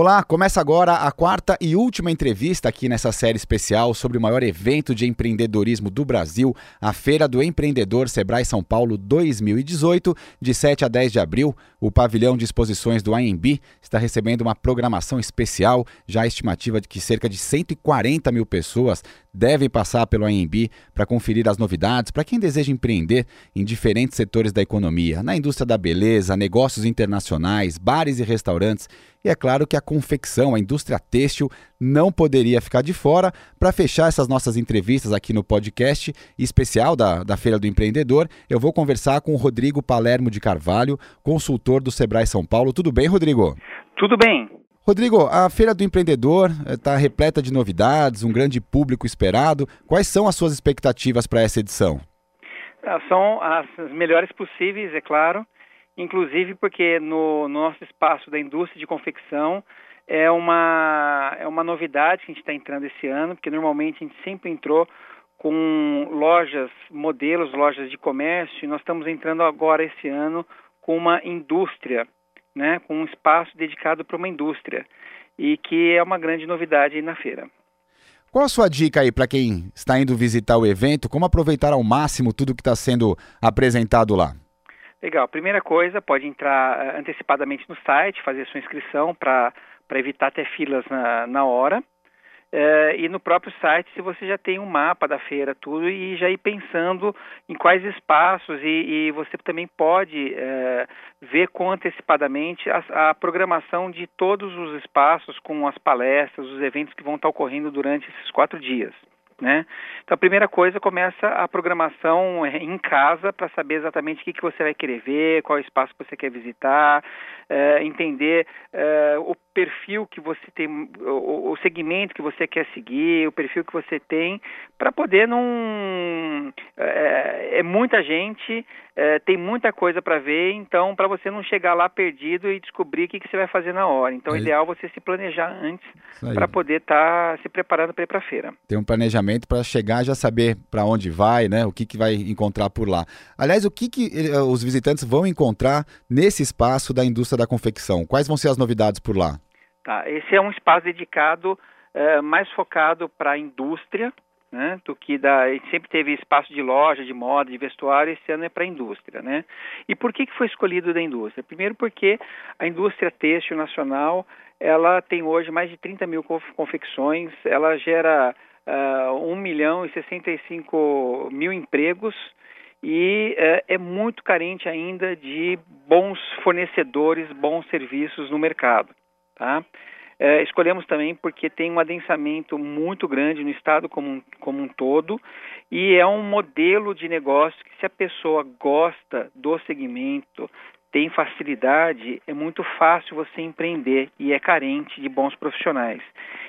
Olá, começa agora a quarta e última entrevista aqui nessa série especial sobre o maior evento de empreendedorismo do Brasil, a Feira do Empreendedor Sebrae São Paulo 2018, de 7 a 10 de abril. O pavilhão de exposições do AMB está recebendo uma programação especial, já a estimativa de que cerca de 140 mil pessoas devem passar pelo AMB para conferir as novidades para quem deseja empreender em diferentes setores da economia, na indústria da beleza, negócios internacionais, bares e restaurantes. E é claro que a confecção, a indústria têxtil, não poderia ficar de fora. Para fechar essas nossas entrevistas aqui no podcast especial da, da Feira do Empreendedor, eu vou conversar com o Rodrigo Palermo de Carvalho, consultor do Sebrae São Paulo. Tudo bem, Rodrigo? Tudo bem. Rodrigo, a Feira do Empreendedor está repleta de novidades, um grande público esperado. Quais são as suas expectativas para essa edição? Ah, são as melhores possíveis, é claro, inclusive porque no, no nosso espaço da indústria de confecção é uma, é uma novidade que a gente está entrando esse ano, porque normalmente a gente sempre entrou com lojas, modelos, lojas de comércio, e nós estamos entrando agora esse ano com uma indústria né, com um espaço dedicado para uma indústria e que é uma grande novidade na feira. Qual a sua dica aí para quem está indo visitar o evento? Como aproveitar ao máximo tudo que está sendo apresentado lá? Legal. Primeira coisa, pode entrar eh, antecipadamente no site, fazer sua inscrição para evitar até filas na, na hora. É, e no próprio site, se você já tem um mapa da feira, tudo, e já ir pensando em quais espaços, e, e você também pode é, ver com antecipadamente a, a, programação de todos os espaços, com as palestras, os eventos que vão estar ocorrendo durante esses quatro dias. Né? Então a primeira coisa começa a programação em casa para saber exatamente o que, que você vai querer ver, qual espaço você quer visitar, é, entender é, o perfil que você tem, o, o, segmento que você quer seguir, o perfil que você tem, para poder não. É, é muita gente, é, tem muita coisa para ver, então para você não chegar lá perdido e descobrir o que, que você vai fazer na hora. Então, é ideal você se planejar antes para poder estar tá se preparando para ir para a feira. Tem um planejamento para chegar já saber para onde vai, né? O que, que vai encontrar por lá. Aliás, o que, que eh, os visitantes vão encontrar nesse espaço da indústria da confecção? Quais vão ser as novidades por lá? Tá, esse é um espaço dedicado uh, mais focado para a indústria, né, do que da, a gente sempre teve espaço de loja, de moda, de vestuário, esse ano é para a indústria, né? E por que que foi escolhido da indústria? Primeiro porque a indústria têxtil nacional, ela tem hoje mais de 30 mil confecções, ela gera uh, 1 milhão e 65 mil empregos e uh, é muito carente ainda de bons fornecedores, bons serviços no mercado, tá? É, escolhemos também porque tem um adensamento muito grande no estado como um, como um todo e é um modelo de negócio que se a pessoa gosta do segmento, tem facilidade, é muito fácil você empreender e é carente de bons profissionais.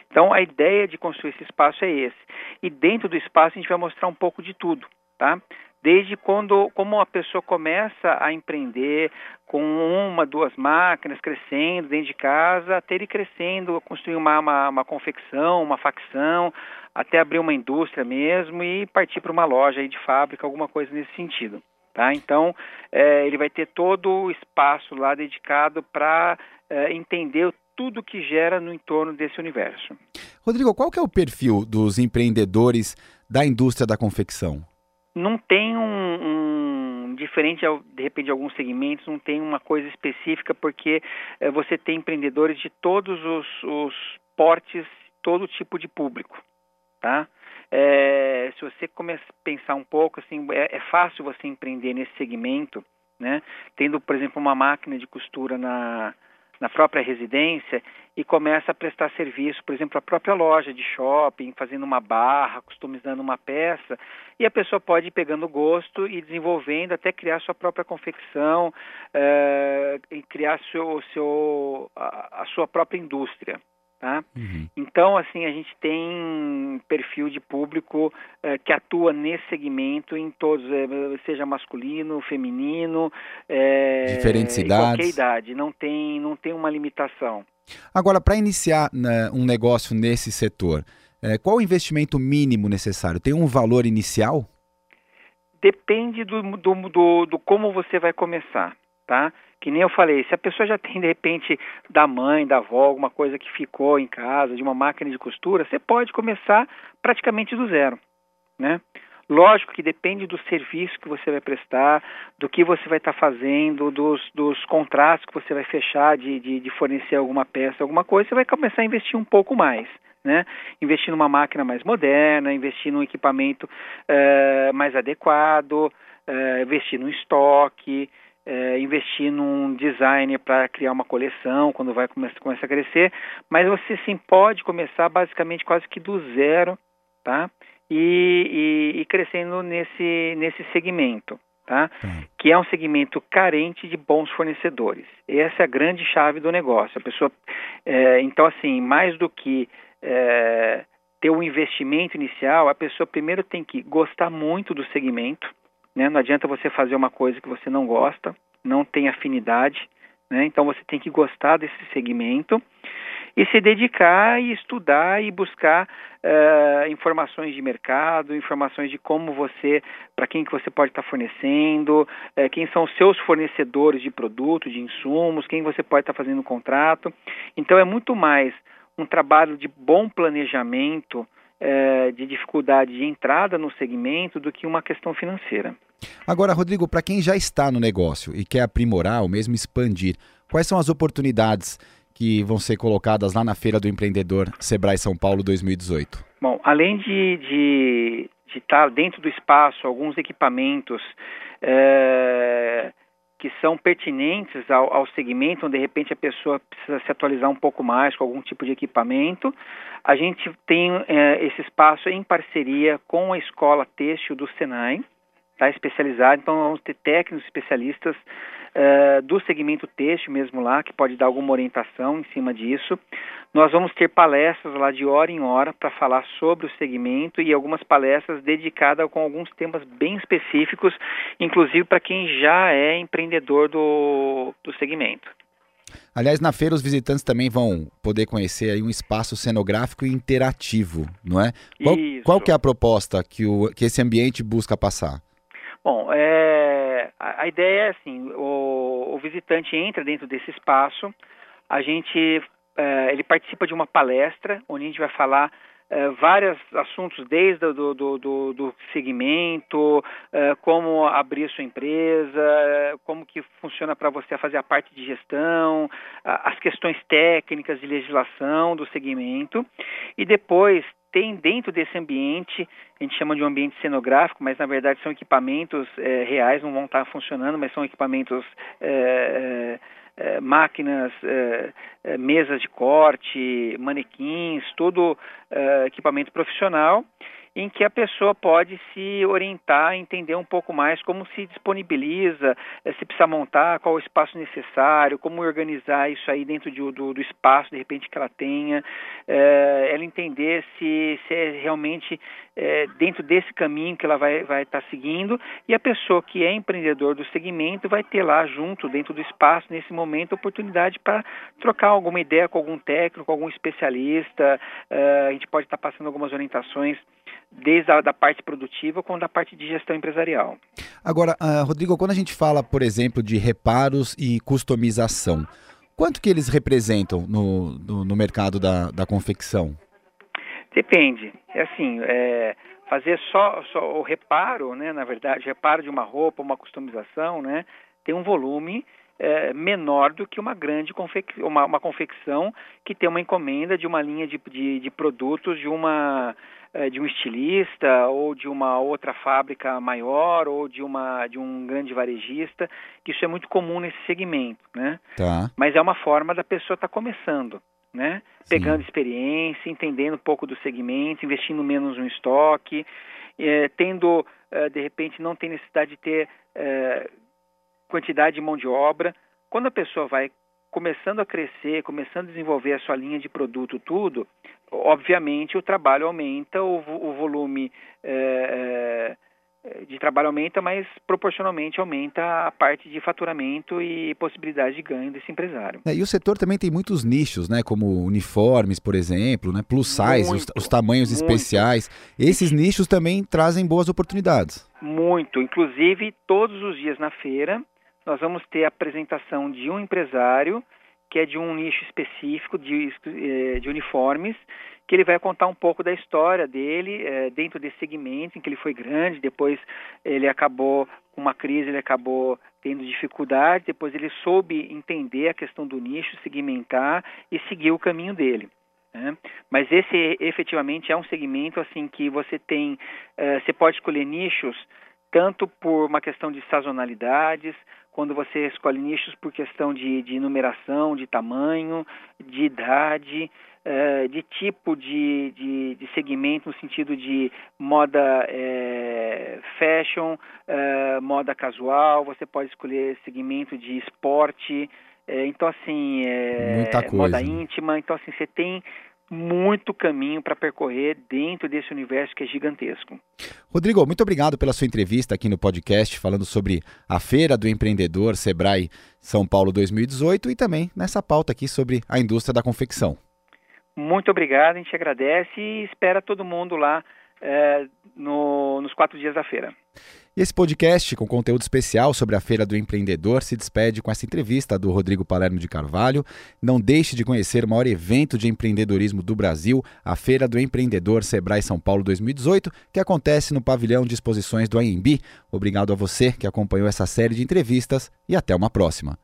Então a ideia de construir esse espaço é esse. E dentro do espaço a gente vai mostrar um pouco de tudo, tá? Desde quando como a pessoa começa a empreender com uma, duas máquinas, crescendo dentro de casa, até ele crescendo, construir uma, uma, uma confecção, uma facção, até abrir uma indústria mesmo e partir para uma loja de fábrica, alguma coisa nesse sentido. Tá? Então, é, ele vai ter todo o espaço lá dedicado para é, entender tudo que gera no entorno desse universo. Rodrigo, qual que é o perfil dos empreendedores da indústria da confecção? Não tem um, um diferente de repente de alguns segmentos, não tem uma coisa específica porque é, você tem empreendedores de todos os, os portes, todo tipo de público, tá? É, se você começa a pensar um pouco, assim, é, é fácil você empreender nesse segmento, né? Tendo, por exemplo, uma máquina de costura na na própria residência e começa a prestar serviço, por exemplo, a própria loja de shopping, fazendo uma barra, customizando uma peça, e a pessoa pode ir pegando gosto e desenvolvendo até criar sua própria confecção é, e criar seu, seu, a, a sua própria indústria. Tá? Uhum. Então, assim, a gente tem perfil de público eh, que atua nesse segmento em todos, eh, seja masculino, feminino, eh, diferentes idades, qualquer idade, não tem, não tem uma limitação. Agora, para iniciar né, um negócio nesse setor, qual o investimento mínimo necessário? Tem um valor inicial? Depende do, do, do, do como você vai começar, tá? Que nem eu falei, se a pessoa já tem de repente da mãe, da avó, alguma coisa que ficou em casa, de uma máquina de costura, você pode começar praticamente do zero, né? Lógico que depende do serviço que você vai prestar, do que você vai estar tá fazendo, dos, dos contratos que você vai fechar de, de, de, fornecer alguma peça, alguma coisa, você vai começar a investir um pouco mais. Né? Investir numa máquina mais moderna, investir num equipamento uh, mais adequado, uh, investir no estoque, uh, investir num designer para criar uma coleção quando vai começar, começar a crescer, mas você sim pode começar basicamente quase que do zero, tá? e, e, e crescendo nesse, nesse segmento. Tá? Hum. que é um segmento carente de bons fornecedores. Essa é a grande chave do negócio. A pessoa, é, então, assim, mais do que é, ter um investimento inicial, a pessoa primeiro tem que gostar muito do segmento. Né? Não adianta você fazer uma coisa que você não gosta, não tem afinidade. Né? Então, você tem que gostar desse segmento e se dedicar e estudar e buscar uh, informações de mercado, informações de como você, para quem que você pode estar tá fornecendo, uh, quem são os seus fornecedores de produto, de insumos, quem você pode estar tá fazendo contrato. Então é muito mais um trabalho de bom planejamento, uh, de dificuldade de entrada no segmento do que uma questão financeira. Agora, Rodrigo, para quem já está no negócio e quer aprimorar ou mesmo expandir, quais são as oportunidades que vão ser colocadas lá na Feira do Empreendedor Sebrae São Paulo 2018? Bom, além de, de, de estar dentro do espaço alguns equipamentos é, que são pertinentes ao, ao segmento, onde de repente a pessoa precisa se atualizar um pouco mais com algum tipo de equipamento, a gente tem é, esse espaço em parceria com a Escola Têxtil do Senai, tá, especializada, então vamos ter técnicos especialistas uh, do segmento têxtil mesmo lá, que pode dar alguma orientação em cima disso. Nós vamos ter palestras lá de hora em hora para falar sobre o segmento e algumas palestras dedicadas com alguns temas bem específicos, inclusive para quem já é empreendedor do, do segmento. Aliás, na feira os visitantes também vão poder conhecer aí um espaço cenográfico e interativo, não é? Qual, qual que é a proposta que, o, que esse ambiente busca passar? Bom, é, a, ideia é assim, o, o, visitante entra dentro desse espaço, a gente, é, ele participa de uma palestra, onde a gente vai falar é, vários assuntos, desde do, do, do, do segmento, é, como abrir sua empresa, como que funciona para você fazer a parte de gestão, as questões técnicas de legislação do segmento, e depois tem dentro desse ambiente, a gente chama de um ambiente cenográfico, mas na verdade são equipamentos é, reais, não vão estar funcionando, mas são equipamentos, é, é, máquinas, mesas de corte, manequins, todo equipamento profissional em que a pessoa pode se orientar, entender um pouco mais como se disponibiliza, eh, se precisa montar, qual o espaço necessário, como organizar isso aí dentro de, do, do, espaço, de repente, que ela tenha, é, ela entender se, se é realmente é, dentro desse caminho que ela vai estar vai tá seguindo. E a pessoa que é empreendedor do segmento vai ter lá junto, dentro do espaço, nesse momento, oportunidade para trocar alguma ideia com algum técnico, algum especialista, é, a gente pode estar tá passando algumas orientações desde a da parte produtiva como da parte de gestão empresarial. Agora, uh, Rodrigo, quando a gente fala, por exemplo, de reparos e customização, quanto que eles representam no, no, no mercado da, da confecção? Depende. É assim, é, fazer só, só o reparo, né, na verdade, reparo de uma roupa, uma customização, né, tem um volume é, menor do que uma grande confec uma, uma, confecção que tem uma encomenda de uma linha de, de, de produtos de uma de um estilista ou de uma outra fábrica maior ou de uma de um grande varejista que isso é muito comum nesse segmento né tá. mas é uma forma da pessoa estar tá começando né Sim. pegando experiência entendendo um pouco do segmento investindo menos no estoque é, tendo é, de repente não tem necessidade de ter é, quantidade de mão de obra. Quando a pessoa vai começando a crescer, começando a desenvolver a sua linha de produto, tudo, obviamente o trabalho aumenta, o, o volume é, de trabalho aumenta, mas proporcionalmente aumenta a parte de faturamento e possibilidade de ganho desse empresário. É, e o setor também tem muitos nichos, né, como uniformes, por exemplo, né, plus size, muito, os, os, tamanhos muito. especiais. Esses nichos também trazem boas oportunidades. Muito, inclusive todos os dias na feira nós vamos ter a apresentação de um empresário que é de um nicho específico de, eh, de uniformes, que ele vai contar um pouco da história dele é, dentro desse segmento em que ele foi grande, depois ele acabou com uma crise, ele acabou tendo dificuldade, depois ele soube entender a questão do nicho, segmentar e seguir o caminho dele. Né? Mas esse efetivamente é um segmento assim que você tem, uh, você pode escolher nichos tanto por uma questão de sazonalidades, quando você escolhe nichos por questão de, de numeração, de tamanho, de idade, uh, de tipo de, de, de, segmento no sentido de moda uh, fashion, moda casual, você pode escolher segmento de esporte, então, assim, é, moda íntima. Então, assim, você tem muito caminho para percorrer dentro desse universo que é gigantesco. Rodrigo, muito obrigado pela sua entrevista aqui no podcast, falando sobre a Feira do Empreendedor Sebrae São Paulo 2018 e também nessa pauta aqui sobre a indústria da confecção. Muito obrigado, a gente agradece e espera todo mundo lá é, no, nos quatro dias da feira. E esse podcast, com conteúdo especial sobre a Feira do Empreendedor, se despede com essa entrevista do Rodrigo Palermo de Carvalho. Não deixe de conhecer o maior evento de empreendedorismo do Brasil, a Feira do Empreendedor Sebrae São Paulo 2018, que acontece no pavilhão de exposições do AMB. Obrigado a você que acompanhou essa série de entrevistas e até uma próxima.